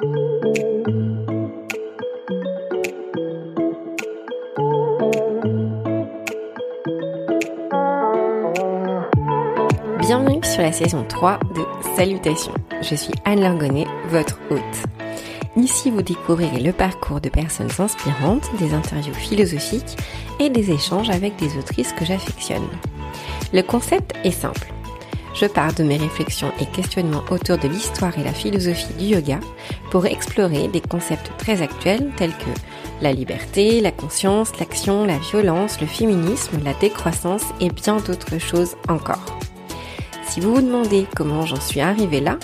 Bienvenue sur la saison 3 de Salutations. Je suis Anne Langonnet, votre hôte. Ici, vous découvrirez le parcours de personnes inspirantes, des interviews philosophiques et des échanges avec des autrices que j'affectionne. Le concept est simple. Je pars de mes réflexions et questionnements autour de l'histoire et la philosophie du yoga pour explorer des concepts très actuels tels que la liberté, la conscience, l'action, la violence, le féminisme, la décroissance et bien d'autres choses encore. Si vous vous demandez comment j'en suis arrivée là,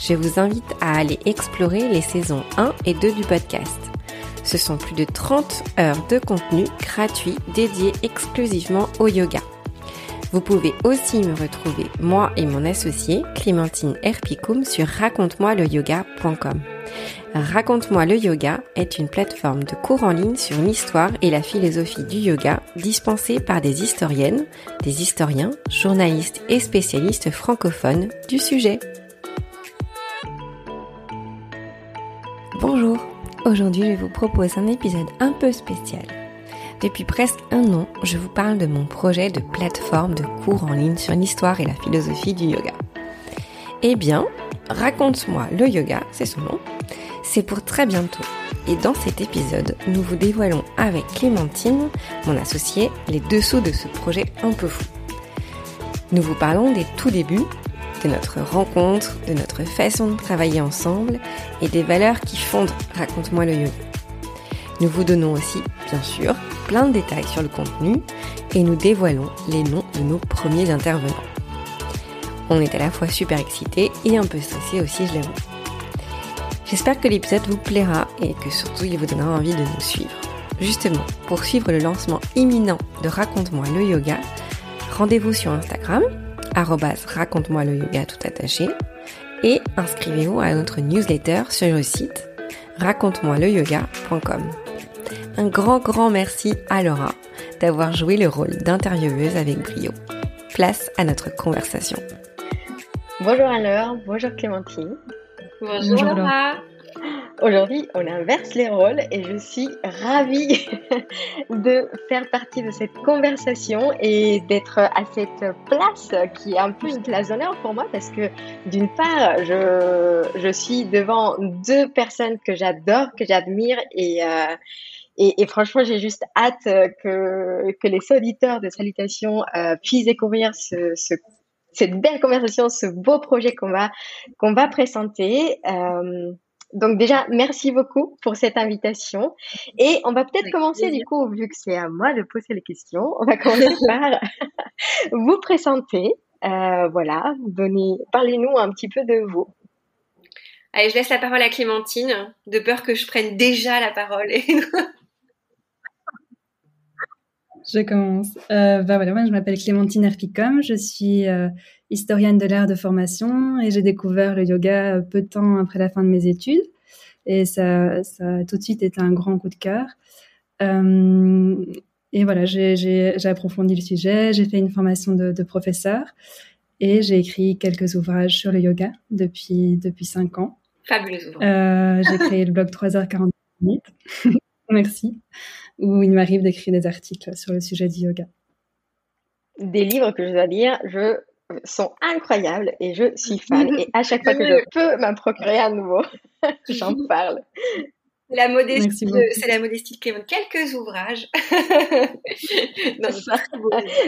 je vous invite à aller explorer les saisons 1 et 2 du podcast. Ce sont plus de 30 heures de contenu gratuit dédié exclusivement au yoga. Vous pouvez aussi me retrouver, moi et mon associé, Clémentine Herpicum, sur raconte-moi-le-yoga.com. Raconte-moi le yoga est une plateforme de cours en ligne sur l'histoire et la philosophie du yoga dispensée par des historiennes, des historiens, journalistes et spécialistes francophones du sujet. Bonjour, aujourd'hui je vous propose un épisode un peu spécial. Depuis presque un an, je vous parle de mon projet de plateforme de cours en ligne sur l'histoire et la philosophie du yoga. Eh bien, raconte-moi le yoga, c'est son nom, c'est pour très bientôt. Et dans cet épisode, nous vous dévoilons avec Clémentine, mon associée, les dessous de ce projet un peu fou. Nous vous parlons des tout débuts, de notre rencontre, de notre façon de travailler ensemble et des valeurs qui fondent Raconte-moi le yoga. Nous vous donnons aussi, bien sûr, plein de détails sur le contenu et nous dévoilons les noms de nos premiers intervenants. On est à la fois super excités et un peu stressés aussi, je l'avoue. J'espère que l'épisode vous plaira et que surtout il vous donnera envie de nous suivre. Justement, pour suivre le lancement imminent de Raconte-moi le yoga, rendez-vous sur Instagram, raconte-moi le yoga tout attaché, et inscrivez-vous à notre newsletter sur le site raconte-moi-le-yoga.com. Un grand grand merci à Laura d'avoir joué le rôle d'intervieweuse avec brio. Place à notre conversation. Bonjour alors, bonjour Clémentine. Bonjour, Laura. Aujourd'hui, on inverse les rôles et je suis ravie de faire partie de cette conversation et d'être à cette place qui est un peu une place d'honneur pour moi parce que d'une part, je, je suis devant deux personnes que j'adore, que j'admire et, euh, et, et, franchement, j'ai juste hâte que, que les auditeurs de Salutations euh, puissent découvrir ce, ce cette belle conversation, ce beau projet qu'on va qu'on va présenter. Euh, donc déjà, merci beaucoup pour cette invitation. Et on va peut-être commencer du coup, vu que c'est à moi de poser les questions, on va commencer par vous présenter. Euh, voilà, donnez, parlez-nous un petit peu de vous. Allez, je laisse la parole à Clémentine, de peur que je prenne déjà la parole. Je commence. Euh, bah voilà, moi, je m'appelle Clémentine Herpicom, je suis euh, historienne de l'art de formation et j'ai découvert le yoga peu de temps après la fin de mes études. Et ça, ça a tout de suite été un grand coup de cœur. Euh, et voilà, j'ai approfondi le sujet, j'ai fait une formation de, de professeur et j'ai écrit quelques ouvrages sur le yoga depuis, depuis cinq ans. Fabuleux ouvrage. Euh, j'ai créé le blog 3h40 minutes. Merci où il m'arrive d'écrire des articles sur le sujet du yoga. Des livres que je dois dire, je sont incroyables et je suis fan. Et à chaque fois que je peux m'en procurer à nouveau, j'en parle. La modestie, c'est la modestie de Clément. Quelques ouvrages.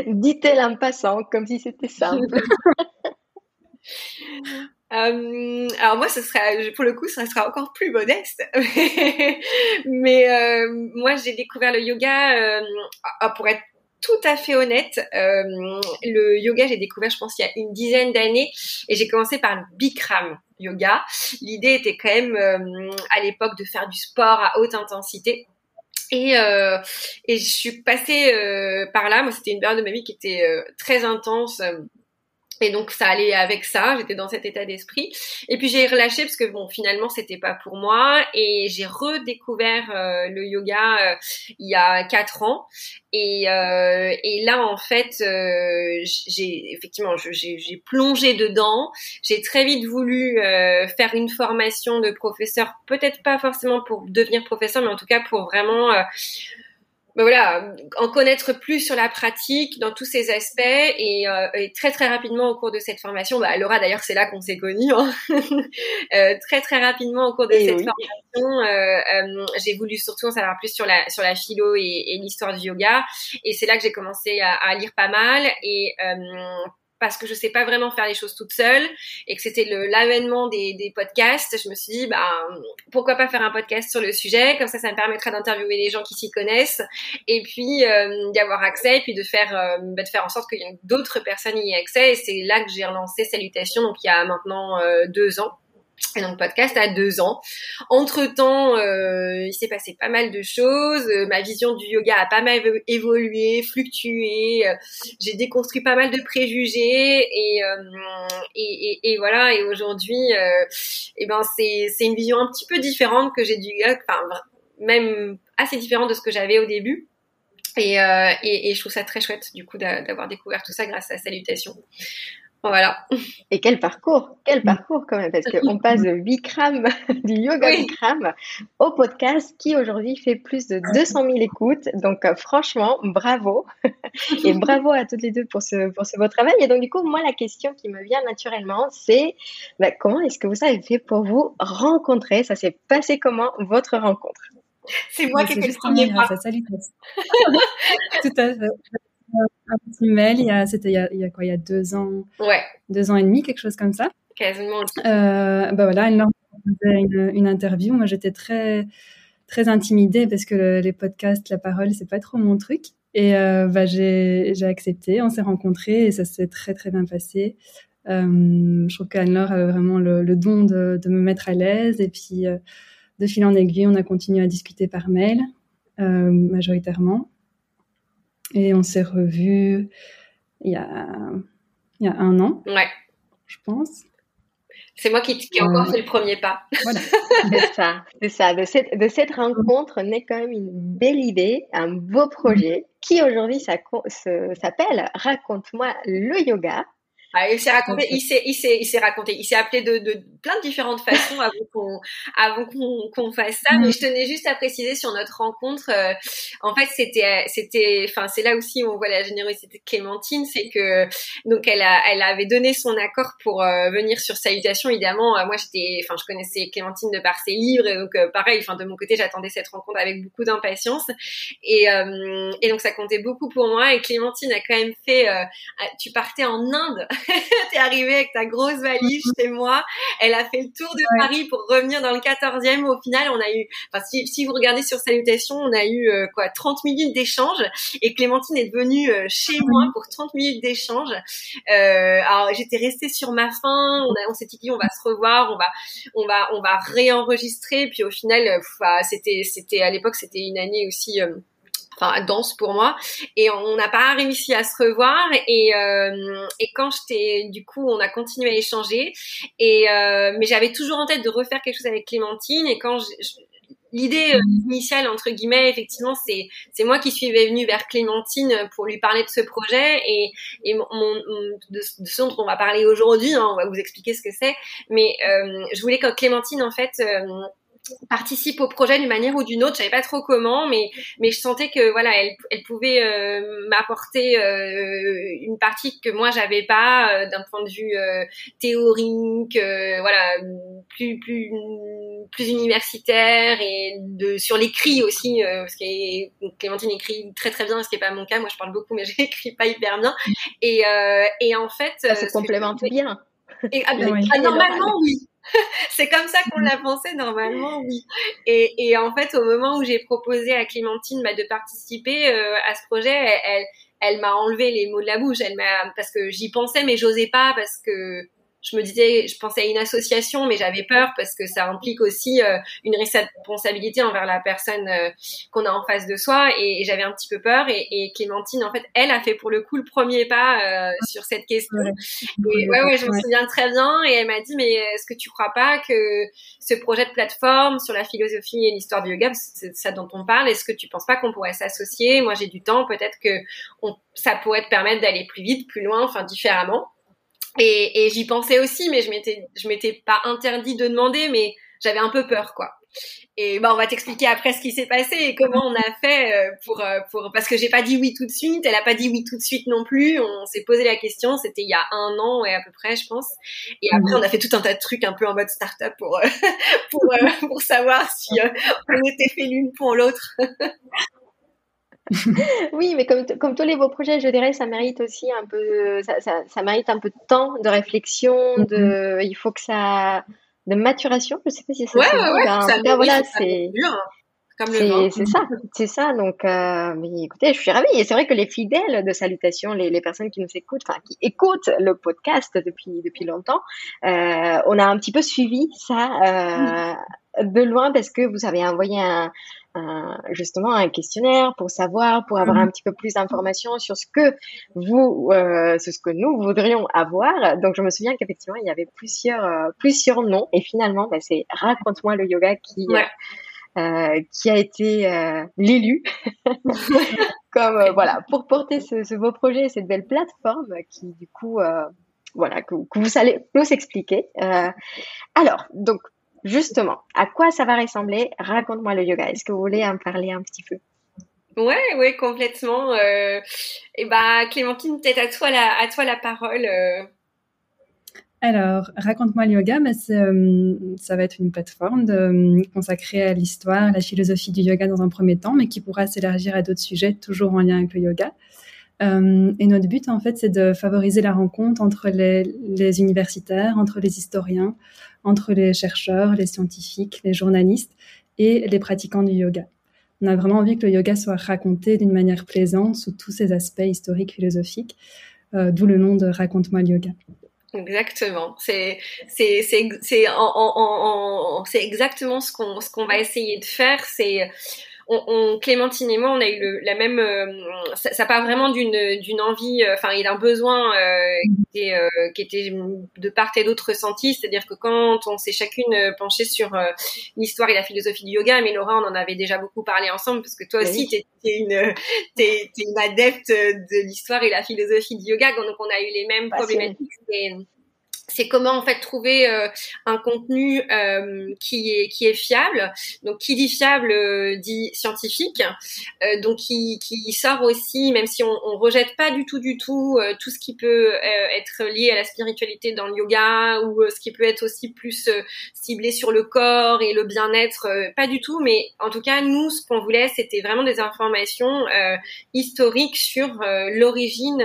Dites-le en passant, comme si c'était simple. Euh, alors moi, ce sera, pour le coup, ça sera encore plus modeste. Mais euh, moi, j'ai découvert le yoga, euh, pour être tout à fait honnête, euh, le yoga, j'ai découvert, je pense, il y a une dizaine d'années, et j'ai commencé par le Bikram yoga. L'idée était quand même, euh, à l'époque, de faire du sport à haute intensité. Et, et je suis passée par là. Moi, c'était une période de ma vie qui était très intense et donc ça allait avec ça, j'étais dans cet état d'esprit. Et puis j'ai relâché parce que bon finalement c'était pas pour moi et j'ai redécouvert euh, le yoga euh, il y a quatre ans et, euh, et là en fait j'ai effectivement j'ai plongé dedans. J'ai très vite voulu faire une formation de professeur, peut-être pas forcément pour devenir professeur, mais en tout cas pour vraiment ben voilà, en connaître plus sur la pratique dans tous ces aspects et, euh, et, très très rapidement au cours de cette formation, bah Laura d'ailleurs c'est là qu'on s'est connus, hein. euh, très très rapidement au cours de cette formation, euh, euh, j'ai voulu surtout en savoir plus sur la sur la philo et, et l'histoire du yoga et c'est là que j'ai commencé à, à, lire pas mal et euh, parce que je sais pas vraiment faire les choses toute seule et que c'était l'avènement des, podcasts, je me suis dit bah pourquoi pas faire un podcast sur le sujet? Comme ça ça me permettra d'interviewer les gens qui s'y connaissent et puis euh, d'y avoir accès et puis de faire euh, bah, de faire en sorte que d'autres personnes y aient accès et c'est là que j'ai relancé Salutations donc il y a maintenant euh, deux ans et donc podcast a deux ans. Entre temps, euh, il s'est passé pas mal de choses. Euh, ma vision du yoga a pas mal évolué, fluctué. Euh, j'ai déconstruit pas mal de préjugés et euh, et, et, et, voilà. Et aujourd'hui, eh ben c'est c'est une vision un petit peu différente que j'ai du yoga, même assez différente de ce que j'avais au début. Et, et, et, je trouve ça très chouette du coup d'avoir découvert tout ça grâce à Salutations. Voilà. Et quel parcours, quel parcours quand même, parce qu'on passe de Bikram, du yoga Bikram, au podcast qui aujourd'hui fait plus de 200 000 écoutes. Donc euh, franchement, bravo. Et bravo à toutes les deux pour ce, pour ce beau travail. Et donc du coup, moi, la question qui me vient naturellement, c'est bah, comment est-ce que vous avez fait pour vous rencontrer? Ça s'est passé comment votre rencontre? C'est moi qui ai fait le premier pas. Tout à fait un petit mail, il y a, c'était il y a, il y a quoi, il y a deux ans, ouais. deux ans et demi, quelque chose comme ça. Quasiment. Euh, bah voilà, elle faisait une, une interview. Moi, j'étais très, très intimidée parce que les podcasts, la parole, c'est pas trop mon truc. Et euh, bah, j'ai, j'ai accepté, on s'est rencontrés et ça s'est très très bien passé. Euh, je trouve qu'Anne-Laure avait vraiment le, le don de, de, me mettre à l'aise et puis euh, de fil en aiguille, on a continué à discuter par mail majoritairement. Et on s'est revus il y a, il y a un an. Ouais. Je pense. C'est moi qui, qui ai encore fait le premier pas. Voilà. c'est ça, c'est ça. De cette, de cette rencontre naît quand même une belle idée, un beau projet qui aujourd'hui s'appelle Raconte-moi le yoga. Ah, il s'est raconté, il s'est, il s'est, il s'est raconté, il s'est appelé de, de plein de différentes façons avant qu'on, avant qu'on, qu'on fasse ça. Mais je tenais juste à préciser sur notre rencontre. Euh, en fait, c'était, c'était, enfin, c'est là aussi où on voit la générosité de Clémentine, c'est que donc elle a, elle avait donné son accord pour euh, venir sur Salutation. Évidemment, euh, moi j'étais, enfin, je connaissais Clémentine de par ses livres et donc pareil, enfin de mon côté, j'attendais cette rencontre avec beaucoup d'impatience et et donc ça comptait beaucoup pour moi. Et Clémentine a quand même fait, tu partais en Inde. T'es arrivée avec ta grosse valise chez moi. Elle a fait le tour de Paris pour revenir dans le 14e. Au final, on a eu, enfin, si, si vous regardez sur Salutations, on a eu euh, quoi 30 minutes d'échange et Clémentine est venue euh, chez moi pour 30 minutes d'échange. Euh, alors j'étais restée sur ma faim. On, a, on s'est dit on va se revoir, on va, on va, on va réenregistrer. Puis au final, bah, c'était, c'était à l'époque, c'était une année aussi enfin danse pour moi. Et on n'a pas réussi à se revoir. Et euh, et quand j'étais du coup on a continué à échanger. Et euh, mais j'avais toujours en tête de refaire quelque chose avec Clémentine. Et quand l'idée euh, initiale entre guillemets effectivement c'est c'est moi qui suis venue vers Clémentine pour lui parler de ce projet. Et et mon, de, de, ce dont on va parler aujourd'hui hein, on va vous expliquer ce que c'est. Mais euh, je voulais que Clémentine en fait euh, participe au projet d'une manière ou d'une autre. Je savais pas trop comment, mais mais je sentais que voilà, elle, elle pouvait euh, m'apporter euh, une partie que moi j'avais pas euh, d'un point de vue théorique, voilà, plus plus plus universitaire et de sur l'écrit aussi, parce que Clémentine écrit très très bien, ce qui est pas mon cas. Moi, je parle beaucoup, mais j'écris pas hyper bien. Et et en fait, ça se complémente bien. Et, ah, ah, normalement, oui. c'est comme ça qu'on l'a pensé normalement, oui. Et, et, en fait, au moment où j'ai proposé à Clémentine bah, de participer euh, à ce projet, elle, elle, m'a enlevé les mots de la bouche. Elle m'a parce que j'y pensais, mais j'osais pas parce que je me disais, je pensais à une association, mais j'avais peur parce que ça implique aussi euh, une responsabilité envers la personne euh, qu'on a en face de soi, et, j'avais un petit peu peur. Et, et, Clémentine, en fait, elle a fait pour le coup le premier pas euh, sur cette question. Et ouais, ouais, je me souviens très bien. Et elle m'a dit, mais est-ce que tu crois pas que ce projet de plateforme sur la philosophie et l'histoire du yoga, c'est ça dont on parle, est-ce que tu penses pas qu'on pourrait s'associer? Moi, j'ai du temps, peut-être que on, ça pourrait te permettre d'aller plus vite, plus loin, enfin différemment. Et, et j'y pensais aussi, mais je m'étais, je m'étais pas interdit de demander, mais j'avais un peu peur, quoi. Et bah, on va t'expliquer après ce qui s'est passé et comment on a fait euh, pour, euh, pour, parce que j'ai pas dit oui tout de suite, elle a pas dit oui tout de suite non plus. On s'est posé la question, c'était il y a un an et à peu près, je pense. Et après, on a fait tout un tas de trucs un peu en mode start-up pour, euh, pour, pour savoir si on était fait l'une pour l'autre. oui, mais comme, comme tous les beaux projets, je dirais, ça mérite aussi un peu, ça, ça, ça mérite un peu de temps, de réflexion, de, mm-hmm. il faut que ça, de maturation, je sais pas si ça ouais, ouais, ouais, ça, voilà, c'est, c'est ça, c'est ça. Donc, euh, mais écoutez, je suis ravie. Et c'est vrai que les fidèles de Salutations, les, les personnes qui nous écoutent, enfin qui écoutent le podcast depuis depuis longtemps, euh, on a un petit peu suivi ça euh, de loin parce que vous avez envoyé un, justement un questionnaire pour savoir, pour avoir un petit peu plus d'informations sur ce que vous, euh, ce que nous voudrions avoir. Donc, je me souviens qu'effectivement, il y avait plusieurs, euh, plusieurs noms. Et finalement, bah, c'est Raconte-moi le yoga qui, euh, qui a été euh, l'élu. Comme euh, voilà pour porter ce, ce, beau projet cette belle plateforme qui du coup voilà que, que, vous allez nous expliquer. Alors donc justement à quoi ça va ressembler? Raconte-moi le yoga est-ce que vous voulez en parler un petit peu? Ouais, ouais, complètement. Euh, et bah, Clémentine, peut-être à toi la, à toi la parole. Alors, raconte-moi le yoga, mais euh, ça va être une plateforme de, euh, consacrée à l'histoire, à la philosophie du yoga dans un premier temps, mais qui pourra s'élargir à d'autres sujets, toujours en lien avec le yoga. Euh, et notre but, en fait, c'est de favoriser la rencontre entre les, les, universitaires, entre les historiens, entre les chercheurs, les scientifiques, les journalistes et les pratiquants du yoga. On a vraiment envie que le yoga soit raconté d'une manière plaisante sous tous ses aspects historiques, philosophiques, euh, d'où le nom de Raconte-moi le yoga. Exactement. C'est c'est c'est c'est en, en, en, c'est exactement ce qu'on ce va essayer de faire. C'est on, on, Clémentine et moi, on a eu le, la même. Euh, ça, ça, part vraiment d'une d'une envie, euh, enfin, il a un besoin euh, qui, était, euh, qui était de part et d'autre ressenti. C'est-à-dire que quand on s'est chacune penché sur l'histoire et la philosophie du yoga, mais Laura, on en avait déjà beaucoup parlé ensemble parce que toi aussi, tu es une t'es, une adepte de l'histoire et la philosophie du yoga, donc on a eu les mêmes problématiques c'est comment en fait trouver euh, un contenu euh, qui est qui est fiable. Donc qui dit fiable euh, dit scientifique. donc qui, qui sort aussi, même si on, on rejette pas du tout du tout tout ce qui peut être lié à la spiritualité dans le yoga ou ce qui peut être aussi plus ciblé sur le corps et le bien-être, pas du tout. Mais en tout cas nous ce qu'on voulait c'était vraiment des informations historiques sur l'origine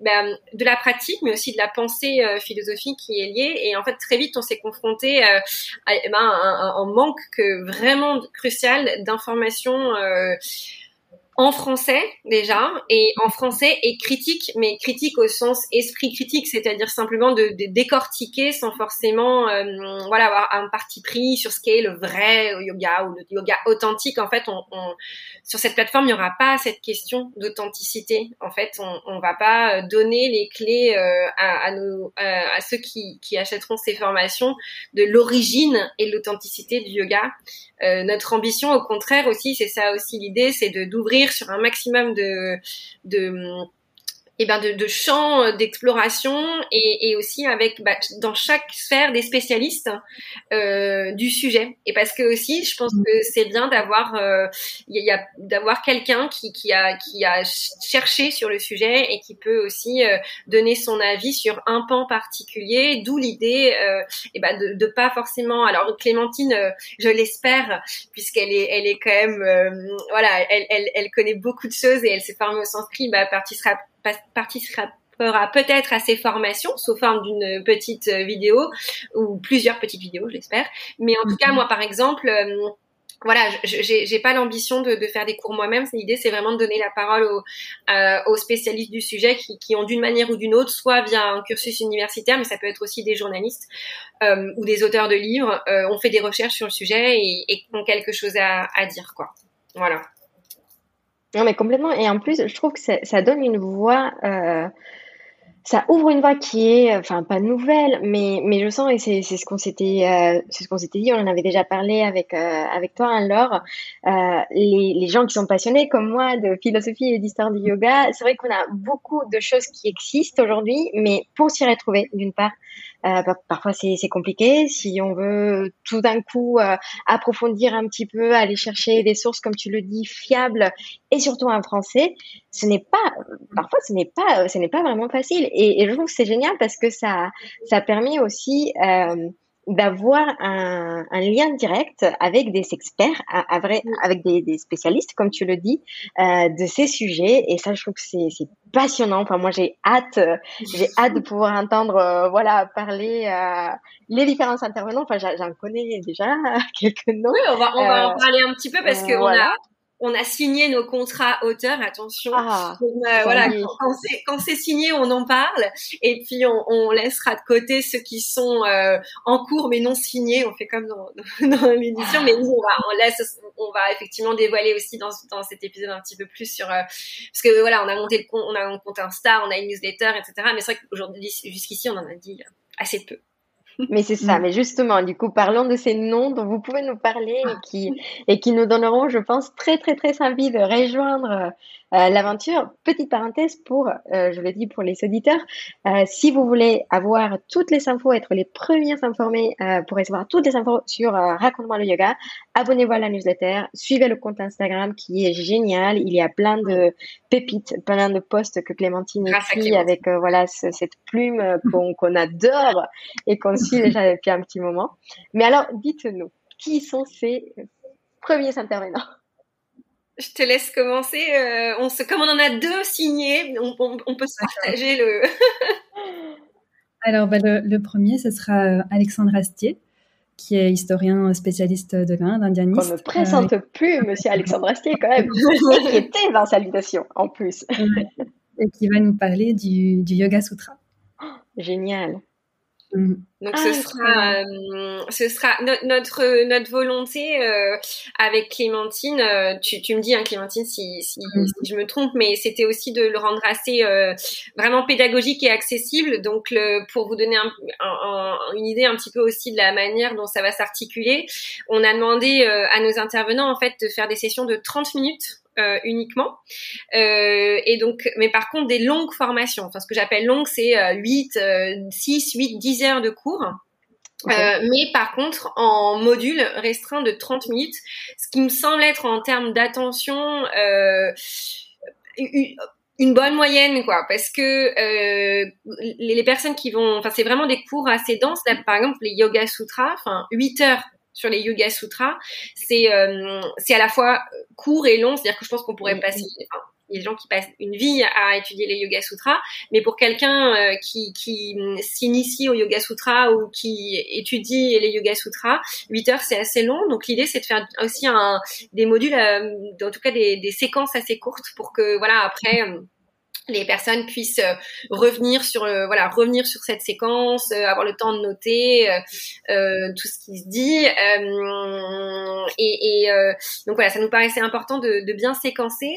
ben, de la pratique, mais aussi de la pensée philosophique qui est lié. Et en fait, très vite, on s'est confronté euh, à, eh ben, un, un, manque que vraiment crucial d'informations euh, en français déjà et en français et critique mais critique au sens esprit critique c'est-à-dire simplement de, décortiquer sans forcément euh, voilà avoir un parti pris sur ce qu'est le vrai yoga ou le yoga authentique. En fait on, on sur cette plateforme il n'y aura pas cette question d'authenticité. En fait on, on va pas donner les clés euh, à, à, à ceux qui, qui achèteront ces formations de l'origine et l'authenticité du yoga. Euh, notre ambition au contraire aussi c'est ça aussi l'idée c'est d'ouvrir sur un maximum de, de eh ben de, de champs euh, d'exploration et, et, aussi avec bah, dans chaque sphère des spécialistes euh, du sujet. Et parce que aussi je pense que c'est bien d'avoir euh, il y a d'avoir quelqu'un qui, qui a qui a cherché sur le sujet et qui peut aussi euh, donner son avis sur un pan particulier d'où l'idée euh, et ben de, de pas forcément alors Clémentine je l'espère puisqu'elle est elle est quand même voilà elle, elle elle connaît beaucoup de choses et elle s'est formée au sanskrit bah participera participera peut-être à ces formations sous forme d'une petite euh, vidéo ou plusieurs petites vidéos, j'espère. Mais en tout cas, mhm. moi, par exemple, euh, voilà, j'ai pas l'ambition de, de, faire des cours moi-même. L'idée, c'est vraiment de donner la parole aux, euh, aux spécialistes du sujet qui, qui ont d'une manière ou d'une autre, soit via un cursus universitaire, mais ça peut être aussi des journalistes euh, ou des auteurs de livres, ont fait des recherches sur le sujet et, et ont quelque chose à, à, dire, quoi. Voilà. Non, mais complètement. Et en plus, je trouve que ça, donne une voix euh, ça ouvre une voie qui est, enfin pas nouvelle, mais mais je sens et c'est ce qu'on s'était euh, ce qu'on dit, on en avait déjà parlé avec euh, avec toi, hein, Laure. Euh, les les gens qui sont passionnés comme moi de philosophie et d'histoire du yoga, c'est vrai qu'on a beaucoup de choses qui existent aujourd'hui, mais pour s'y retrouver, d'une part, euh, parfois c'est compliqué. Si on veut tout d'un coup euh, approfondir un petit peu, aller chercher des sources, comme tu le dis, fiables et surtout en français, ce n'est pas, parfois ce n'est pas, ce n'est pas vraiment facile. Et, et je trouve que c'est génial parce que ça, ça permet aussi euh, d'avoir un, un, lien direct avec des experts, vrai, avec des, des, spécialistes, comme tu le dis, euh, de ces sujets. Et ça, je trouve que c'est passionnant. Enfin, moi, j'ai hâte, j'ai hâte de pouvoir entendre, euh, voilà, parler euh, les différents intervenants. Enfin, j'en connais déjà quelques noms. Oui, on va, on va en euh, parler un petit peu parce qu'on a on a signé nos contrats auteurs, attention. Ah, euh, voilà, quand c'est signé, on en parle, et puis on, on, laissera de côté ceux qui sont euh, en cours mais non signés. On fait comme dans, dans l'édition, mais nous on va, on laisse, on va effectivement dévoiler aussi dans, dans cet épisode un petit peu plus sur, euh, parce que voilà, on a monté le compte, on a un compte Insta, on a une newsletter, etc. Mais c'est vrai qu'aujourd'hui, jusqu'ici, on en a dit assez peu. Mais c'est ça. Mm. Mais justement, du coup, parlons de ces noms dont vous pouvez nous parler et qui, et qui nous donneront, je pense, très, très, très envie de rejoindre euh, l'aventure. Petite parenthèse pour, euh, je le dis pour les auditeurs, euh, si vous voulez avoir toutes les infos, être les premiers informés pour recevoir toutes les infos sur Raconte-moi le yoga, abonnez-vous à la newsletter, suivez le compte Instagram qui est génial. Il y a plein de pépites, plein de posts que Clémentine écrit avec voilà cette plume qu'on adore et qu'on suit déjà depuis un petit moment. Mais alors, dites-nous, qui sont ces premiers intervenants? Je te laisse commencer. Euh, on se, comme on en a deux signés, on, peut se partager le. Alors, bah, le, premier, ce sera euh, Alexandre Astier, qui est historien spécialiste de l'Inde, indianiste. On ne présente euh, plus Monsieur Alexandre Astier, quand même, qui était dans Salutation, en plus. Et qui va nous parler du, du Yoga Sutra. génial. Mm. Donc ce ah, sera, euh, ce sera notre notre volonté euh, avec Clémentine. Euh, tu, tu me dis, hein, Clémentine, si, si, mm. si, je me trompe, mais c'était aussi de le rendre assez vraiment pédagogique et accessible. Donc le, pour vous donner un, un, une idée un petit peu aussi de la manière dont ça va s'articuler, on a demandé à nos intervenants en fait de faire des sessions de 30 minutes euh, uniquement. Euh, et donc, mais par contre, des longues formations. Enfin, ce que j'appelle longue, c'est 8, 6, 8, 10 heures de cours. Euh, mais par contre, en module restreint de 30 minutes, ce qui me semble être en termes d'attention euh, une, bonne moyenne, quoi, parce que euh, les, les, personnes qui vont, enfin, c'est vraiment des cours assez denses. par exemple, les Yoga Sutras, enfin, 8 heures sur les Yoga Sutras, c'est euh, c'est à la fois court et long, c'est-à-dire que je pense qu'on pourrait passer enfin, il y a des gens qui passent une vie à étudier les Yoga Sutras, mais pour quelqu'un euh, qui, qui s'initie au Yoga Sutra ou qui étudie les Yoga Sutras, 8 heures c'est assez long. Donc l'idée c'est de faire aussi un, des modules, euh, en tout cas des, des, séquences assez courtes pour que voilà après les personnes puissent euh, revenir sur euh, revenir sur cette séquence euh, avoir le temps de noter tout ce qui se dit et, donc voilà ça nous paraissait important de, bien séquencer.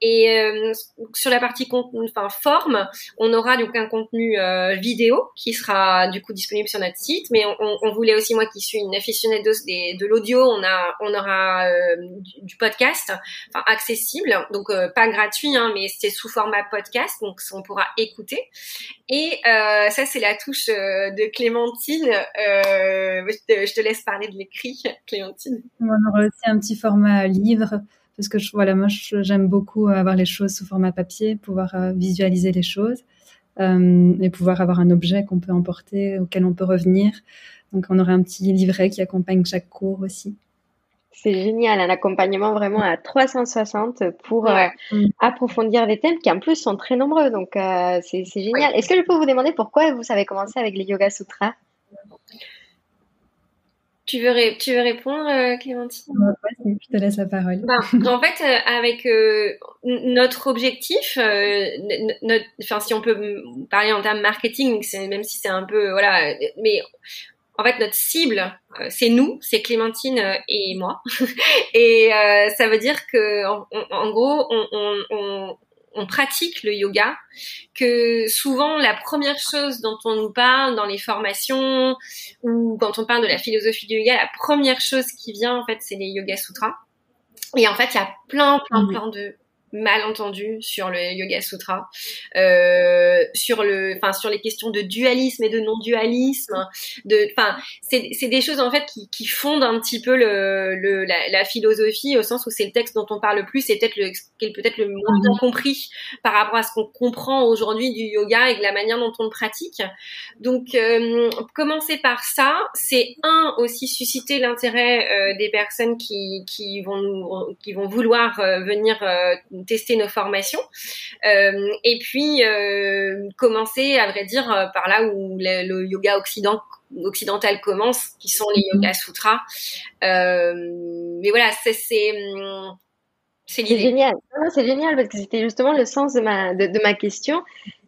Et sur la partie contenu enfin forme on aura donc un contenu vidéo qui sera du coup disponible sur notre site. Mais on, voulait aussi moi qui suis une aficionade de, l'audio on aura du, podcast accessible. Donc pas gratuit hein, mais c'est sous format podcast donc on pourra écouter. Et euh, ça, c'est la touche euh, de Clémentine. Euh, je, te, laisse parler de l'écrit, Clémentine. On aura aussi un petit format livre parce que voilà, moi j'aime beaucoup avoir les choses sous format papier, pouvoir visualiser les choses et pouvoir avoir un objet qu'on peut emporter, auquel on peut revenir. Donc on aura un petit livret qui accompagne chaque cours aussi. C'est génial, un accompagnement vraiment à 360 pour euh, approfondir des thèmes qui en plus sont très nombreux. Donc euh, c'est génial. Est-ce que je peux vous demander pourquoi vous avez commencé avec les Yoga Sutras? Tu veux, tu veux répondre, euh, Clémentine? Je te laisse la parole. Ben, en fait, euh, avec euh, notre objectif, notre, si on peut parler en termes marketing, même si c'est un peu, voilà, mais en fait, notre cible, c'est nous, c'est Clémentine et moi. et ça veut dire que, en, gros, on, on, on pratique le yoga, que souvent la première chose dont on nous parle dans les formations ou quand on parle de la philosophie du yoga, la première chose qui vient en fait, c'est les Yoga Sutras. Et en fait, il y a plein, plein, plein de malentendu sur le Yoga Sutra, euh, sur le, enfin sur les questions de dualisme et de non-dualisme, de, enfin c'est c'est des choses en fait qui, qui fondent un petit peu le, le la, la, philosophie au sens où c'est le texte dont on parle le plus, c'est peut-être le qui est peut-être le moins bien compris par rapport à ce qu'on comprend aujourd'hui du yoga et de la manière dont on le pratique. Donc euh, commencer par ça, c'est un aussi susciter l'intérêt euh, des personnes qui qui vont nous qui vont vouloir euh, venir euh, tester nos formations. Euh, et puis euh, commencer, à vrai dire, euh, par là où le, yoga occident, occidental commence, qui sont les yoga sutras. mais voilà, c'est c'est génial. C'est génial parce que c'était justement le sens de ma, de, de ma question.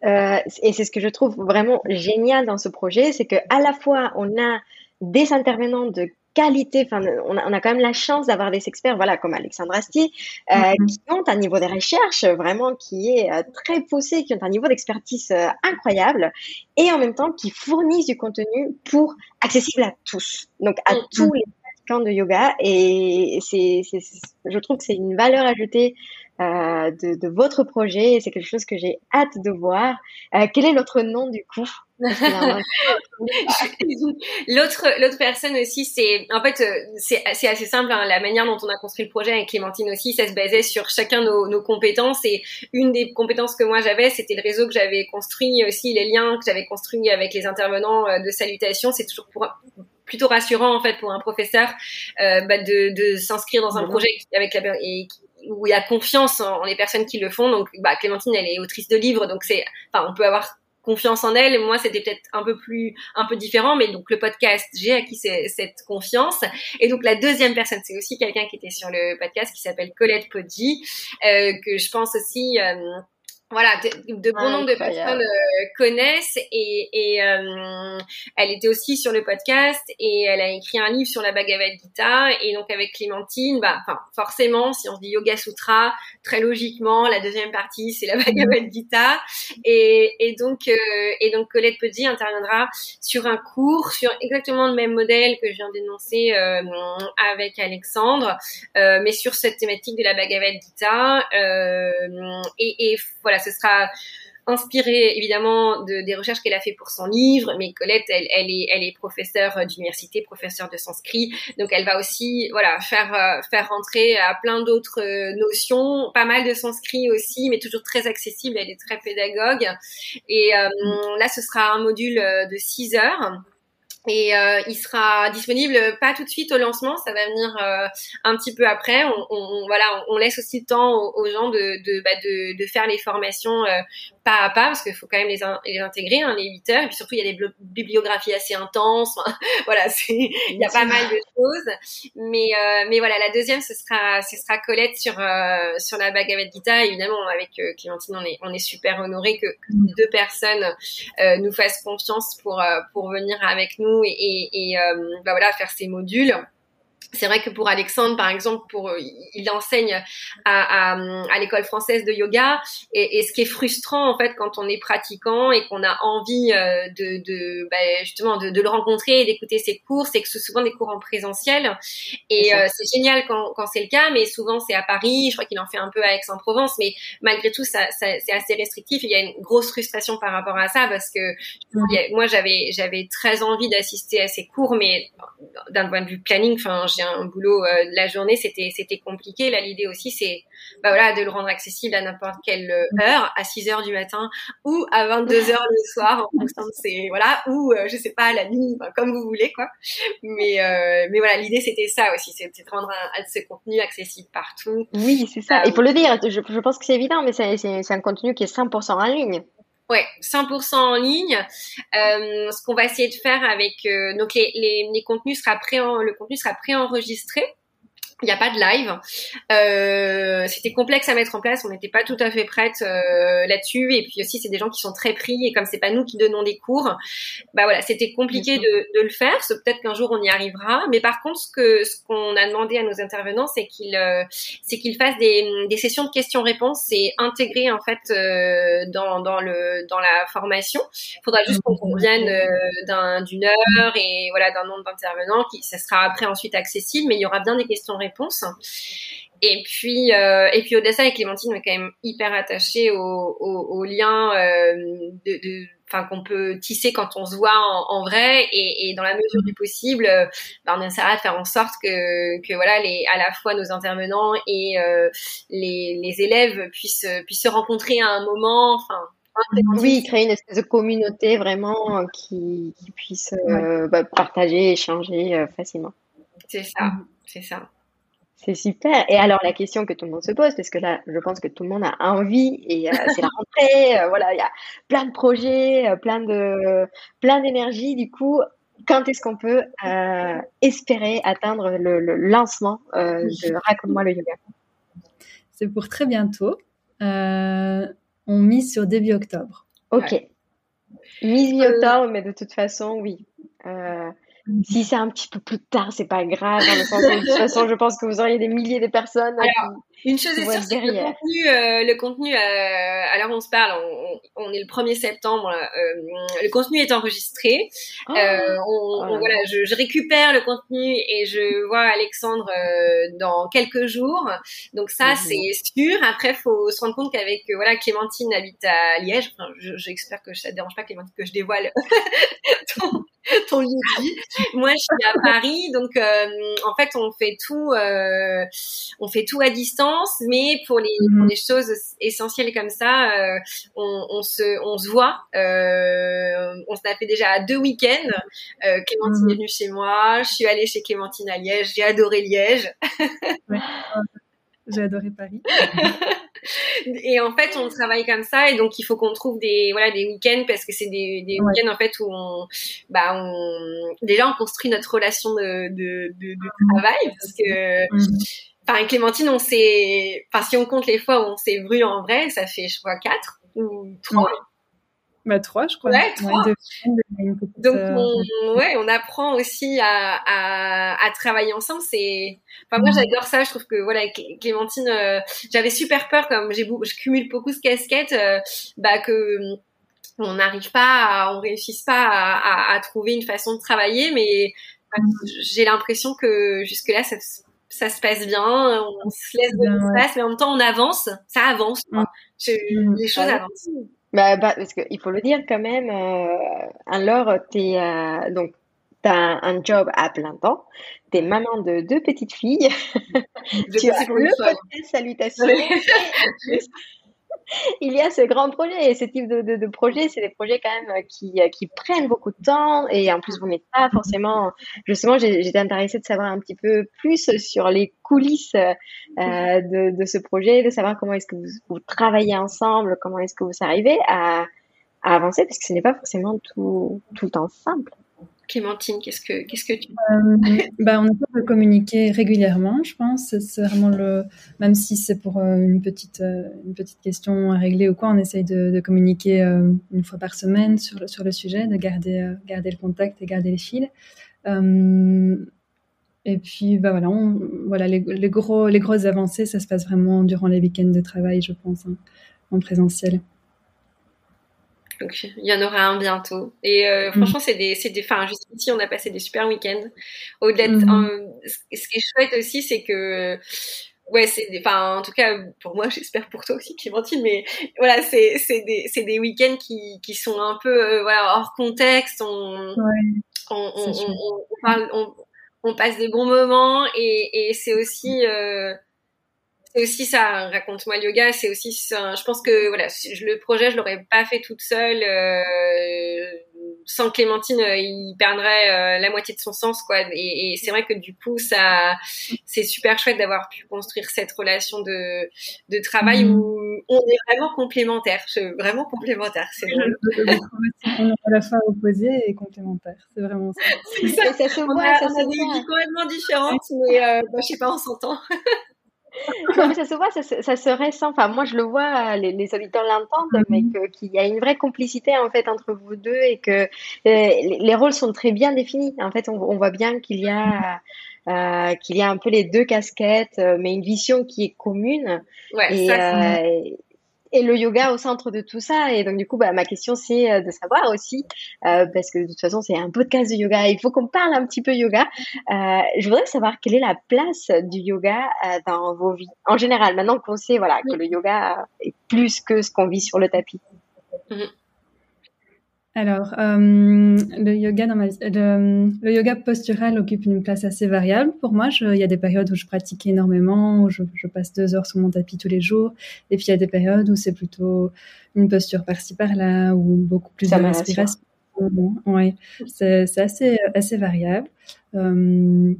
Euh, et c'est ce que je trouve vraiment génial dans ce projet, c'est que à la fois on a des intervenants de qualité. Enfin, on a, on a quand même la chance d'avoir des experts, voilà, comme Alexandre Astier, euh, mm-hmm. qui ont un niveau de recherche vraiment qui est euh, très poussé, qui ont un niveau d'expertise euh, incroyable, et en même temps qui fournissent du contenu pour accessible à tous, donc à mm-hmm. tous les pratiquants de yoga. Et c'est, je trouve que c'est une valeur ajoutée de, de, votre projet et c'est quelque chose que j'ai hâte de voir. Quel est notre nom du coup? L'autre l'autre personne aussi, c'est en fait euh, c'est assez simple hein, la manière dont on a construit le projet avec Clémentine aussi, ça se basait sur chacun nos, nos compétences et une des compétences que moi j'avais, c'était le réseau que j'avais construit aussi les liens que j'avais construits avec les intervenants euh, de salutation, c'est toujours pour plutôt rassurant en fait pour un professeur euh, bah, de, de s'inscrire dans un projet avec la et où il y a confiance en, les personnes qui le font. Donc, bah, Clémentine, elle est autrice de livres, donc c'est, enfin, on peut avoir confiance en elle. Moi, c'était peut-être un peu plus, un peu différent, mais donc le podcast, j'ai acquis cette confiance. Et donc la deuxième personne, c'est aussi quelqu'un qui était sur le podcast qui s'appelle Colette Poggi, euh, que je pense aussi. Euh, voilà, de, bon nombre de personnes euh, connaissent et, et euh, elle était aussi sur le podcast et elle a écrit un livre sur la Bhagavad Gita et donc avec Clémentine, bah, forcément, si on se dit Yoga Sutra, très logiquement, la deuxième partie c'est la Bhagavad Gita et, et donc euh, et donc Colette Pedi interviendra sur un cours sur exactement le même modèle que je viens d'énoncer avec Alexandre, mais sur cette thématique de la Bhagavad Gita et, et voilà ce sera inspiré évidemment de, des recherches qu'elle a fait pour son livre, mais Colette, elle, est, professeure d'université, professeure de sanskrit, donc elle va aussi, voilà, faire euh, faire rentrer à plein d'autres euh, notions, pas mal de sanskrit aussi, mais toujours très accessible. Elle est très pédagogue. Et euh, là, ce sera un module de 6 heures et euh, il sera disponible pas tout de suite au lancement, ça va venir euh, un petit peu après. On, on, voilà, on laisse aussi le temps aux, gens de, de, bah, de, de, faire les formations euh, pas à pas, parce qu'il faut quand même les, les intégrer, hein, les 8 heures. Et puis surtout, il y a des bibliographies assez intenses. voilà, il y a pas mal de choses. Mais, euh, mais voilà, la deuxième, ce sera, ce sera Colette sur, sur la Bhagavad Gita. Évidemment, avec Clémentine, on est, on est super honorés que, que deux personnes nous fassent confiance pour, pour venir avec nous et, et, euh, bah voilà, faire ces modules. C'est vrai que pour Alexandre, par exemple, pour il enseigne à, à, à l'école française de yoga, et, et, ce qui est frustrant en fait quand on est pratiquant et qu'on a envie euh, de, de bah, justement de, de, le rencontrer et d'écouter ses cours, c'est que c'est souvent des cours en présentiel, et euh, c'est génial quand, quand c'est le cas, mais souvent c'est à Paris. Je crois qu'il en fait un peu à Aix-en-Provence, mais malgré tout, ça, ça c'est assez restrictif. Il y a une grosse frustration par rapport à ça parce que moi j'avais j'avais très envie d'assister à ces cours, mais d'un point de vue planning, enfin un boulot euh, la journée, c'était c'était compliqué. Là, l'idée aussi, c'est bah voilà de le rendre accessible à n'importe quelle euh, heure, à 6 heures du matin ou à 22 heures le soir, en fonction de voilà, ou euh, je sais pas la nuit, comme vous voulez quoi. Mais mais voilà, l'idée c'était ça aussi, c'est de rendre un, ce contenu accessible partout. Oui, c'est ça. Et pour le dire, je, je pense que c'est évident, mais c'est un contenu qui est 100% en ligne. Ouais, 100% en ligne. Euh, ce qu'on va essayer de faire avec euh, donc les, les, les contenus sera pré le contenu sera préenregistré il n'y a pas de live. Euh, c'était complexe à mettre en place. On n'était pas tout à fait prête euh, là-dessus. Et puis aussi, c'est des gens qui sont très pris. Et comme c'est pas nous qui donnons des cours, bah voilà, c'était compliqué de, de, le faire. Peut-être qu'un jour on y arrivera. Mais par contre, ce que ce qu'on a demandé à nos intervenants, c'est qu'ils euh, c'est qu'ils fassent des, des sessions de questions-réponses. C'est intégré en fait euh, dans dans le dans la formation. Il faudra juste qu'on convienne euh, d'un d'une heure et voilà d'un nombre d'intervenants qui ça sera après ensuite accessible. Mais il y aura bien des questions-réponses réponse. Et puis, euh, et puis Odessa et Clémentine, on est quand même hyper attachés au, au, lien euh, de, enfin qu'on peut tisser quand on se voit en, vrai et, et, dans la mesure du possible, euh, ben, on essaiera de faire en sorte que, que voilà, les, à la fois nos intervenants et euh, les, les élèves puissent puissent se rencontrer à un moment, enfin. Oui, créer une espèce de communauté vraiment qui, qui puisse euh, bah, partager, échanger facilement. C'est ça, c'est ça. C'est super. Et alors la question que tout le monde se pose, parce que là, je pense que tout le monde a envie et euh, c'est la rentrée. Euh, voilà, il y a plein de projets, euh, plein de plein d'énergie. Du coup, quand est-ce qu'on peut espérer atteindre le, lancement de Raconte-moi le yoga? C'est pour très bientôt. on mise sur début octobre. Ok. Mise mi-octobre, mais de toute façon, oui. Si c'est un petit peu plus tard, c'est pas grave. de toute façon, je pense que vous auriez des milliers de personnes. Une chose est sûre, c'est que le contenu, euh, le contenu euh, alors on se parle, on, on, est le 1er septembre, euh, le contenu est enregistré. Oh. Euh, on, oh voilà, je, je, récupère le contenu et je vois Alexandre euh, dans quelques jours. Donc ça, mhm. c'est sûr. Après, faut se rendre compte qu'avec euh, voilà, Clémentine habite à Liège. Enfin, j'espère que ça te dérange pas, Clémentine, que je dévoile ton, ton lieu de vie. Moi, je suis à Paris, donc en fait, on fait tout, on fait tout à distance mais pour les, mhm. choses essentielles comme ça, euh, on, se, on se voit. Euh, on s'est fait déjà deux week-ends. Euh, Clémentine mhm. est venue chez moi, je suis allée chez Clémentine à Liège, j'ai adoré Liège. J'ai adoré Paris. et en fait, on travaille comme ça, et donc il faut qu'on trouve des voilà des week-ends parce que c'est des, des week-ends en fait où on bah on déjà on construit notre relation de de, de, mhm. travail parce que Enfin, Clémentine, on s'est, enfin, si on compte les fois où on s'est vu en vrai, ça fait, je crois, quatre ou trois. Bah, trois, je crois. Ouais, trois. Donc, euh, on, ouais, on apprend aussi à, à, à travailler ensemble. C'est, enfin, moi, j'adore ça. Je trouve que, voilà, Clémentine, euh, j'avais super peur, comme j'ai, je cumule beaucoup de casquettes, euh, bah, que, on n'arrive pas, à, on réussisse pas à, à, à, trouver une façon de travailler, mais bah, j'ai l'impression que jusque là, ça ça se passe bien, on se laisse de l'espace, mais en même temps on avance, ça avance. Mm. Les choses avancent. Bah, bah, parce qu'il faut le dire quand même, euh, alors t'es euh, donc t'as un, un, job à plein temps, t'es maman de deux petites filles, tu as le podcast Salutations, il y a ce grand projet et ce type de, de, projet, c'est des projets quand même qui, qui prennent beaucoup de temps et en plus vous n'êtes pas forcément. Justement, j'étais intéressée de savoir un petit peu plus sur les coulisses euh, de, de, ce projet, de savoir comment est-ce que vous, vous, travaillez ensemble, comment est-ce que vous arrivez à, à avancer parce que ce n'est pas forcément tout, tout le temps simple. Clémentine, qu'est-ce que, qu'est-ce que tu euh, bah, On essaie de communiquer régulièrement, je pense. C'est vraiment le, même si c'est pour euh, une petite, euh, une petite question à régler ou quoi, on essaye de, communiquer euh, une fois par semaine sur le, sur le sujet, de garder, garder le contact et garder les fils. et puis, bah voilà, voilà les, les, gros, les grosses avancées, ça se passe vraiment durant les week-ends de travail, je pense, hein, en présentiel. Donc il y en aura un bientôt. Et euh, mm. franchement, c'est des, c'est des, enfin jusqu'ici on a passé des super week-ends. Au-delà, de, mm. ce qui est chouette aussi, c'est que ouais, c'est enfin en tout cas pour moi, j'espère pour toi aussi, Clémentine, mais voilà, c'est c'est des c'est des week-ends qui qui sont un peu euh, voilà hors contexte. On on, on, on, on, parle, on, passe des bons moments et et c'est aussi euh, c'est aussi ça, raconte-moi le yoga, c'est aussi ça. Je pense que voilà, le projet, je l'aurais pas fait toute seule euh, sans Clémentine, il perdrait la moitié de son sens, quoi. Et, et c'est vrai que du coup, ça, c'est super chouette d'avoir pu construire cette relation de, de travail mmh. où on est vraiment complémentaires, vraiment complémentaires. C'est drôle. on est à la fois opposés et complémentaires. C'est vraiment ça. ça, ça se voit, ça a des vies complètement différentes, mais euh, bah, je sais pas, on s'entend. ça se voit, ça, ça, se ressent. Enfin, moi, je le vois, les, les auditeurs l'entendent, mais mhm. qu'il y a une vraie complicité en fait entre vous deux et que euh, les, rôles sont très bien définis. En fait, on, voit bien qu'il y a euh, qu'il y a un peu les deux casquettes, euh, mais une vision qui est commune. Ouais, et, ça, et le yoga au centre de tout ça. Et donc, du coup, bah, ma question, c'est euh, de savoir aussi, euh, parce que de toute façon, c'est un podcast de yoga, il faut qu'on parle un petit peu yoga. Euh, je voudrais savoir quelle est la place du yoga euh, dans vos vies, en général, maintenant qu'on sait voilà, que le yoga est plus que ce qu'on vit sur le tapis. Mm-hmm. Alors, euh, le yoga dans ma le, le, yoga postural occupe une place assez variable pour moi. il y a des périodes où je pratique énormément, où je, je, passe deux heures sur mon tapis tous les jours, et puis il y a des périodes où c'est plutôt une posture par-ci par-là, ou beaucoup plus de respiration. Ouais, c'est assez assez variable. Euh,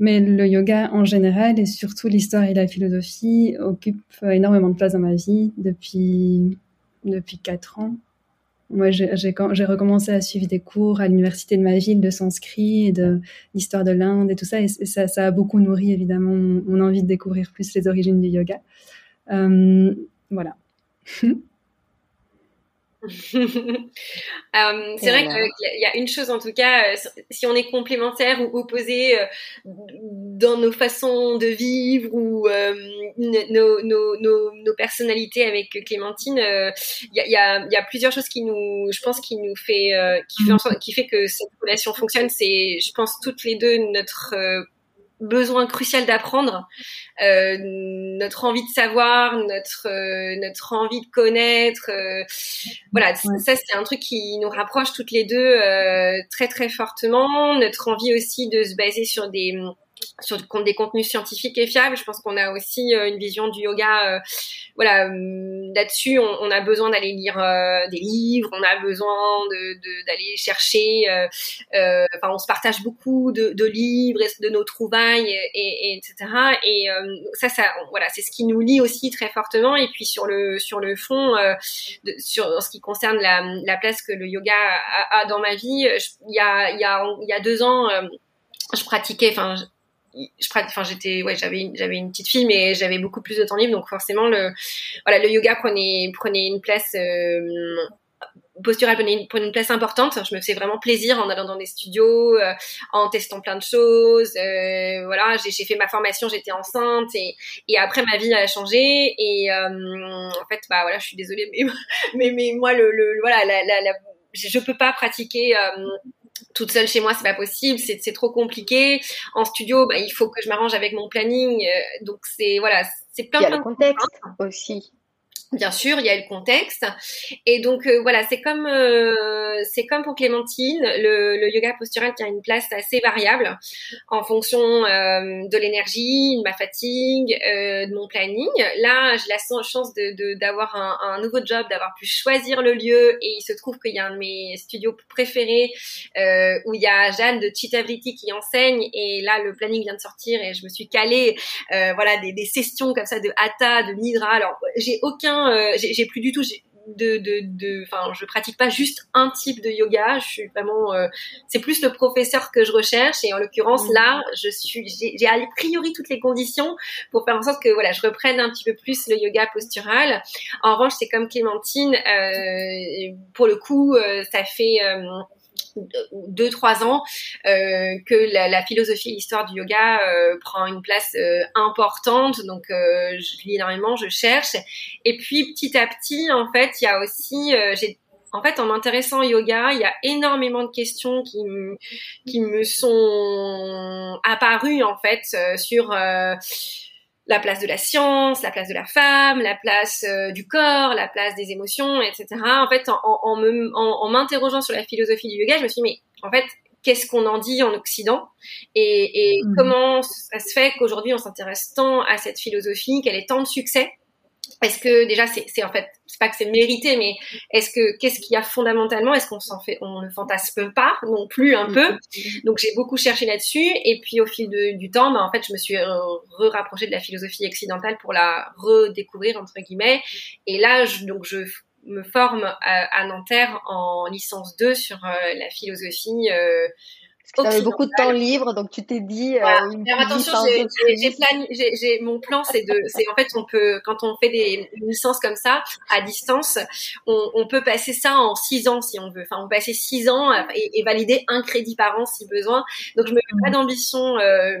mais le yoga en général et surtout l'histoire et la philosophie occupent énormément de place dans ma vie depuis depuis quatre ans moi, j'ai recommencé à suivre des cours à l'université de ma ville de sanskrit et de l'histoire de l'Inde et tout ça. Et ça, a beaucoup nourri évidemment mon, envie de découvrir plus les origines du yoga. Euh, voilà. Euh, c'est vrai qu'il y a une chose en tout cas, euh, si on est complémentaire ou opposé euh, dans nos façons de vivre ou nos, nos, nos, nos, personnalités avec Clémentine, il y, a, y, a, y, a, plusieurs choses qui nous, je pense, qui nous fait, qui fait, qui fait que cette relation fonctionne. C'est, je pense, toutes les deux notre besoin crucial d'apprendre, euh, notre envie de savoir, notre euh, notre envie de connaître. Euh, voilà, ça c'est un truc qui nous rapproche toutes les deux euh, très très fortement. Notre envie aussi de se baser sur des sur des contenus scientifiques et fiables. Je pense qu'on a aussi euh, une vision du yoga. Euh, voilà, hum, là-dessus, on, on, a besoin d'aller lire euh, des livres, on a besoin de, d'aller chercher. enfin, on se partage beaucoup de, de, livres de nos trouvailles, et, et etc. Et ça, ça, voilà, c'est ce qui nous lie aussi très fortement. Et puis sur le sur le fond, de, sur en ce qui concerne la, la place que le yoga a, a dans ma vie, il y a il y a il y a deux ans je pratiquais, enfin, je enfin j'étais ouais j'avais j'avais une petite fille mais j'avais beaucoup plus de temps libre donc forcément le voilà le yoga prenait prenait une place euh, prenait une, prenait une place importante. Je me faisais vraiment plaisir en allant dans des studios euh, en testant plein de choses euh, voilà j'ai fait ma formation j'étais enceinte et et après ma vie a changé et euh, en fait bah voilà je suis désolée mais mais mais moi le, le voilà la, la, la je peux pas pratiquer toute seule chez moi, c'est pas possible, c'est trop compliqué. En studio, bah, il faut que je m'arrange avec mon planning. Euh, donc c'est voilà, c'est plein, a le contexte aussi. Bien sûr, il y a le contexte. Et donc euh, voilà, c'est comme euh, c'est comme pour Clémentine, le, le, yoga postural qui a une place assez variable en fonction euh, de l'énergie, de ma fatigue, euh, de mon planning. Là, j'ai la chance de d'avoir un, un, nouveau job, d'avoir pu choisir le lieu. Et il se trouve qu'il y a un de mes studios préférés où il y a Jeanne de Chitavriti qui enseigne. Et là, le planning vient de sortir et je me suis calée voilà des, des sessions comme ça de hatha, de nidra. Alors j'ai aucun euh, j'ai plus du tout de, de, de, enfin, je pratique pas juste un type de yoga. Je suis vraiment, euh, c'est plus le professeur que je recherche. Et en l'occurrence, mmh. là, je suis, j'ai a priori toutes les conditions pour faire en sorte que, voilà, je reprenne un petit peu plus le yoga postural. En revanche, c'est comme Clémentine, euh, pour le coup, ça fait deux trois ans euh, que la, philosophie et l'histoire du yoga euh, prend une place euh, importante. Donc je lis énormément je cherche. Et puis petit à petit en fait il y a aussi en fait, en m'intéressant au yoga, il y a énormément de questions qui, qui me sont apparues en fait sur la place de la science, la place de la femme, la place euh, du corps, la place des émotions, etc. En fait, en, en, en, m'interrogeant sur la philosophie du yoga, je me suis dit, mais en fait, qu'est-ce qu'on en dit en Occident? Et, et mmh. comment ça se fait qu'aujourd'hui on s'intéresse tant à cette philosophie, qu'elle ait tant de succès? Est-ce que déjà c'est en fait c'est pas que c'est mérité mais est-ce que qu'est-ce qu'il y a fondamentalement? Est-ce qu'on s'en fait on ne fantasme pas non plus un peu? Donc j'ai beaucoup cherché là-dessus. Et puis au fil du temps bah, en fait je me suis re-rapprochée de la philosophie occidentale pour la redécouvrir entre guillemets. Et là je, donc je me forme à, Nanterre en licence 2 sur euh, la philosophie euh, tu avais beaucoup de temps libre, donc tu t'es dit. Euh, attention, j'ai, mon plan, c'est de, c'est en fait, on peut, quand on fait des licences comme ça à distance, on, on, peut passer ça en six ans si on veut. Enfin, on peut passer six ans et, et, valider un crédit par an si besoin. Donc, je me mets pas d'ambition euh,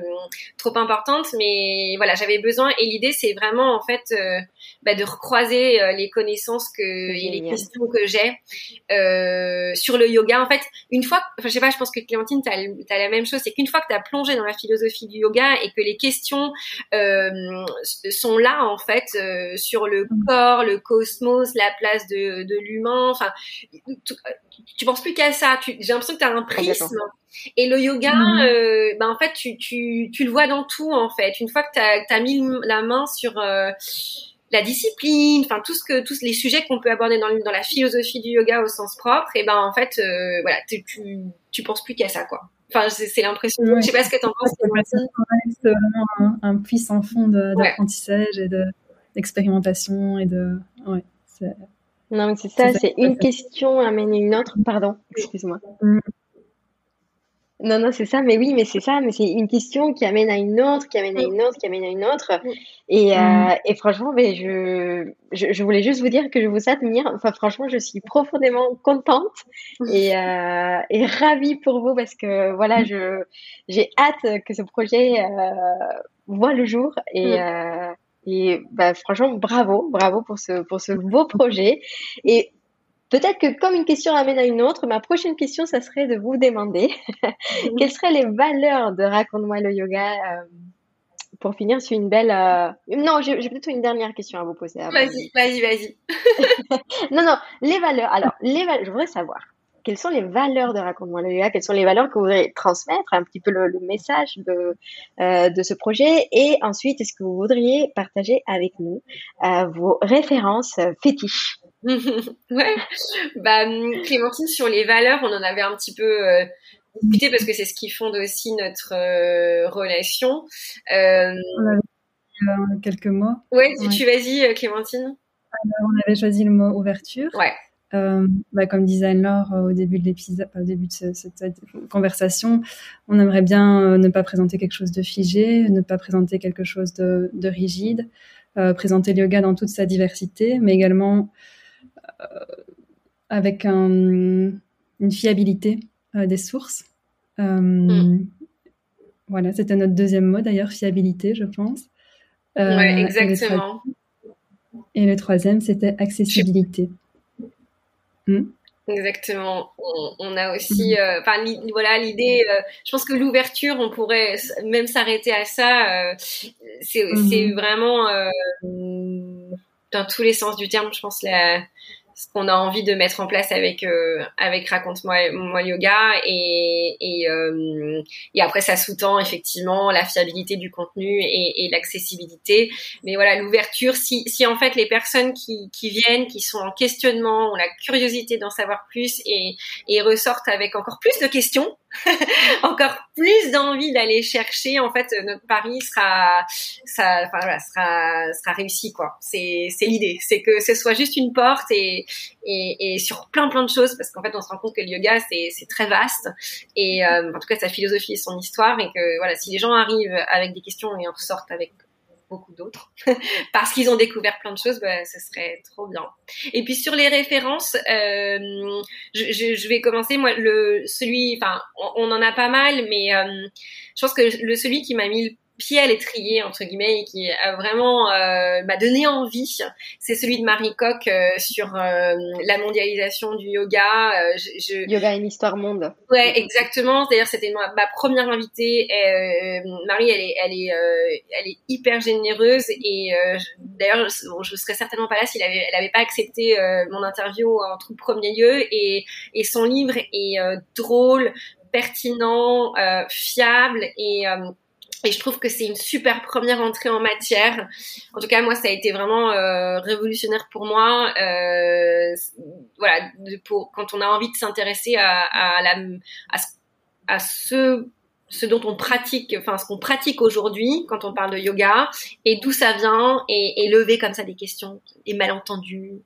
trop importante, mais voilà, j'avais besoin. Et l'idée, c'est vraiment en fait euh, bah, de recroiser les connaissances que et les questions que j'ai sur le yoga. En fait, une fois, enfin, je sais pas, je pense que Clémentine, tu as la même chose, c'est qu'une fois que tu as plongé dans la philosophie du yoga et que les questions euh, sont là en fait euh, sur le mm. corps, le cosmos, la place de, de l'humain, enfin tu, penses plus qu'à ça, j'ai l'impression que tu as un prisme et le yoga, mm. euh, ben en fait, tu, tu, tu le vois dans tout en fait. Une fois que tu as, as, mis la main sur la discipline, enfin tout ce que tous les sujets qu'on peut aborder dans, dans la philosophie du yoga au sens propre, et ben en fait, euh, voilà, tu, tu penses plus qu'à ça quoi. Enfin, c'est l'impression. Je sais pas ce que t'en penses. C'est vraiment un, un puissant fond d'apprentissage et d'expérimentation et de. Ouais, non, mais c'est ça, c'est une question amène une autre. Pardon, excuse-moi. Mm. Non, non, c'est ça, mais oui, mais c'est ça, mais c'est une question qui amène à une autre, qui amène à une autre, qui amène à une autre. Et, euh, mm. et franchement, mais je, je, je, voulais juste vous dire que je vous admire. Enfin, franchement, je suis profondément contente et, euh, et ravie pour vous parce que voilà, je j'ai hâte que ce projet euh, voit le jour et. Mm. Euh, et bah, franchement, bravo, bravo pour ce, pour ce beau projet. Et Peut-être que comme une question amène à une autre, ma prochaine question, ça serait de vous demander quelles seraient les valeurs de Raconte-moi le yoga euh, pour finir sur une belle... Euh, non, j'ai plutôt une dernière question à vous poser. Vas-y, vas-y, vas-y. non, non, les valeurs. Alors, les je voudrais savoir quelles sont les valeurs de Raconte-moi le yoga, quelles sont les valeurs que vous voudriez transmettre, un petit peu le, message de, euh, de ce projet, et ensuite, est-ce que vous voudriez partager avec nous vos références fétiches? Ouais. Bah, Clémentine, sur les valeurs, on en avait un petit peu euh, discuté parce que c'est ce qui fonde aussi notre euh, relation. Euh... On avait euh, quelques mots. Ouais, tu vas-y, Clémentine. on avait choisi le mot ouverture. Ouais. Bah, comme disait Anne-Laure au début de l'épisode, au début de cette conversation, on aimerait bien ne pas présenter quelque chose de figé, ne pas présenter quelque chose de, de rigide, présenter le yoga dans toute sa diversité, mais également euh, avec une fiabilité euh, des sources. Euh, mm. Voilà, c'était notre deuxième mot d'ailleurs, fiabilité, je pense. Oui, exactement. Et le, troisième, c'était accessibilité. Mm. Exactement. On, a aussi, mm. enfin voilà, l'idée. je pense que l'ouverture, on pourrait même s'arrêter à ça. c'est mm-hmm. vraiment dans tous les sens du terme. Je pense la ce qu'on a envie de mettre en place avec euh, avec raconte-moi moi yoga. Et et, euh, et après ça sous-tend effectivement la fiabilité du contenu et, et l'accessibilité. Mais voilà l'ouverture si si en fait les personnes qui qui viennent qui sont en questionnement ont la curiosité d'en savoir plus et et ressortent avec encore plus de questions encore plus d'envie d'aller chercher. En fait notre pari sera ça enfin voilà, sera sera réussi quoi. C'est c'est l'idée. C'est que ce soit juste une porte et, et et sur plein plein de choses parce qu'en fait on se rend compte que le yoga c'est c'est très vaste. Et euh, en tout cas sa philosophie et son histoire et que voilà si les gens arrivent avec des questions et en ressortent avec beaucoup d'autres parce qu'ils ont découvert plein de choses, bah, ce serait trop bien. Et puis sur les références, euh, je, je, je, vais commencer moi le celui, enfin on, en a pas mal, mais euh, je pense que le celui qui m'a mis pied à l'étrier entre guillemets et qui a vraiment euh, m'a donné envie c'est celui de Marie Coq euh, sur euh, la mondialisation du yoga euh, je, yoga une histoire monde. Ouais exactement. D'ailleurs c'était ma, ma, première invitée. Marie elle est elle est elle est hyper généreuse. Et d'ailleurs bon, je serais certainement pas là s'il avait elle avait pas accepté mon interview en tout premier lieu. Et et son livre est drôle pertinent fiable. Et et je trouve que c'est une super première entrée en matière. En tout cas, moi, ça a été vraiment euh, révolutionnaire pour moi. Euh, voilà, pour quand on a envie de s'intéresser à, à, la, à, à ce dont on pratique, enfin ce qu'on pratique aujourd'hui quand on parle de yoga et d'où ça vient et, et, lever comme ça des questions, des malentendus.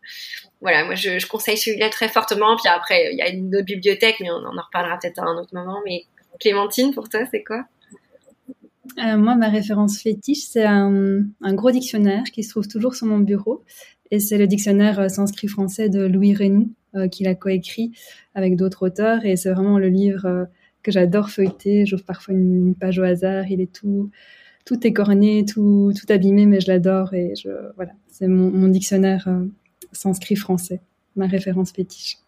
Voilà, moi je, je conseille celui-là très fortement. Puis après, il y a une autre bibliothèque, mais on en reparlera peut-être à un autre moment. Mais Clémentine, pour toi, c'est quoi? Euh, moi, ma référence fétiche, c'est un, gros dictionnaire qui se trouve toujours sur mon bureau. Et c'est le dictionnaire euh, sanskrit français de Louis Reynou, euh, qu'il a coécrit avec d'autres auteurs. Et c'est vraiment le livre euh, que j'adore feuilleter. J'ouvre parfois une, page au hasard. Il est tout, tout écorné, tout, tout abîmé, mais je l'adore. Et voilà, c'est mon, mon, dictionnaire sanskrit français, ma référence fétiche.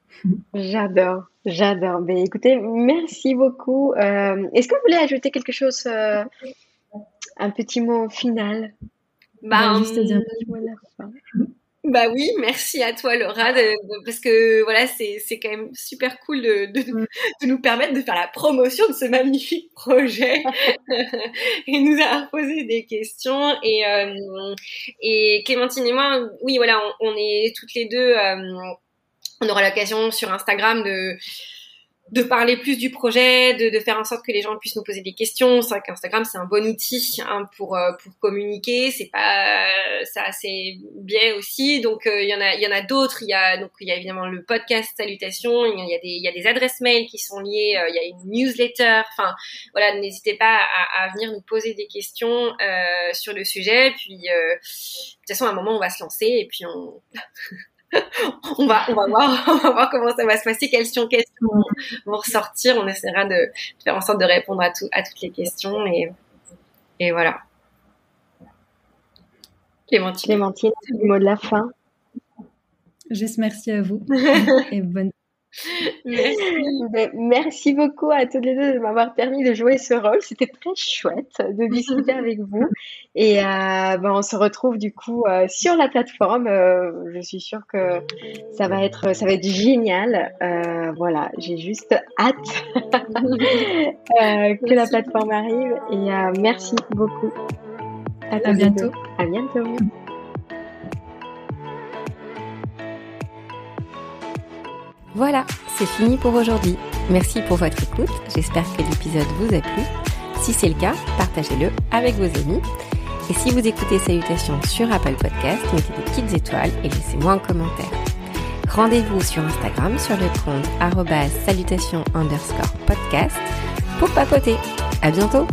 J'adore, j'adore. Ben, écoutez, merci beaucoup. Euh, Est-ce que vous voulez ajouter quelque chose, euh, un petit mot final? Bah, juste dire à la fin. Bah oui, merci à toi Laura, de, parce que voilà, c'est c'est quand même super cool de, de, de, nous permettre de faire la promotion de ce magnifique projet et nous avoir posé des questions et euh, et Clémentine et moi, oui voilà, on, on est toutes les deux euh, on aura l'occasion sur Instagram de de parler plus du projet, de, de, faire en sorte que les gens puissent nous poser des questions. C'est vrai qu'Instagram c'est un bon outil hein, pour euh, pour communiquer. C'est pas ça c'est bien aussi. Donc euh, il y en a il y en a d'autres. Il y a donc il y a évidemment le podcast Salutations. Il y a des il y a des adresses mail qui sont liées. Euh, il y a une newsletter. Enfin voilà, n'hésitez pas à, à, venir nous poser des questions sur le sujet. Puis de toute façon à un moment on va se lancer et puis on on va, on va voir, on va voir comment ça va se passer, quelles questions vont ressortir. On essaiera de faire en sorte de répondre à, tout, à toutes les questions et, et voilà. Clémentine. Clémentine, le mot de la fin. Juste merci à vous et bonne ben, merci. beaucoup à toutes les deux de m'avoir permis de jouer ce rôle. C'était très chouette de discuter avec vous. Et euh, ben, on se retrouve du coup euh, sur la plateforme. Euh, je suis sûre que ça va être, ça va être génial. Voilà, j'ai juste hâte que la plateforme arrive. Et merci beaucoup. À, à bientôt. À bientôt. Voilà, c'est fini pour aujourd'hui. Merci pour votre écoute. J'espère que l'épisode vous a plu. Si c'est le cas, partagez-le avec vos amis. Et si vous écoutez Salutations sur Apple Podcast, mettez des petites étoiles et laissez-moi un commentaire. Rendez-vous sur Instagram sur le compte salutations underscore podcast pour papoter. À bientôt!